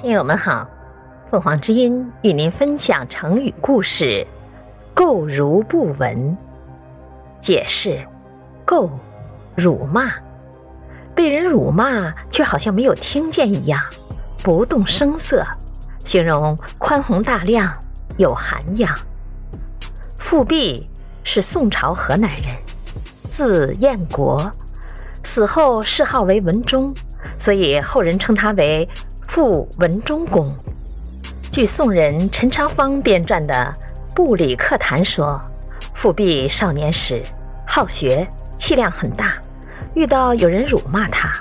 听友们好，凤凰之音与您分享成语故事“购如不闻”。解释：购，辱骂，被人辱骂却好像没有听见一样，不动声色，形容宽宏大量，有涵养。富弼是宋朝河南人，字彦国，死后谥号为文忠，所以后人称他为。父文忠公，据宋人陈昌芳编撰的《布里克谈》说，富弼少年时好学，气量很大，遇到有人辱骂他，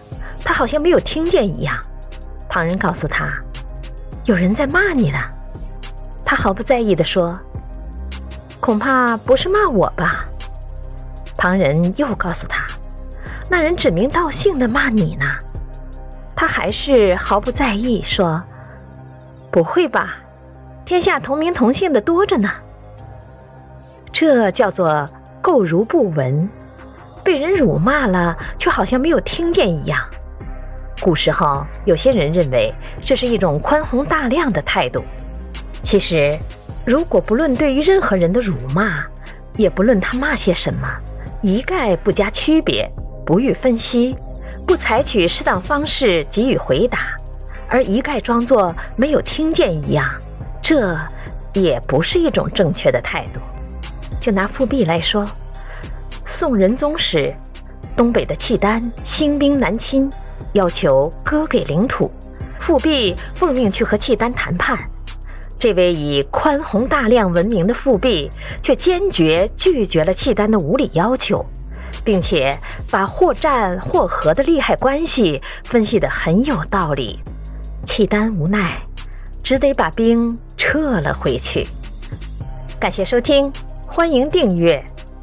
他好像没有听见一样。旁人告诉他，有人在骂你呢，他毫不在意地说：“恐怕不是骂我吧？”旁人又告诉他，那人指名道姓的骂你呢。他还是毫不在意，说：“不会吧，天下同名同姓的多着呢。”这叫做购如不闻，被人辱骂了，却好像没有听见一样。古时候，有些人认为这是一种宽宏大量的态度。其实，如果不论对于任何人的辱骂，也不论他骂些什么，一概不加区别，不予分析。不采取适当方式给予回答，而一概装作没有听见一样，这也不是一种正确的态度。就拿富弼来说，宋仁宗时，东北的契丹兴兵南侵，要求割给领土，富弼奉命去和契丹谈判。这位以宽宏大量闻名的富弼，却坚决拒绝了契丹的无理要求。并且把或战或和的利害关系分析得很有道理，契丹无奈，只得把兵撤了回去。感谢收听，欢迎订阅。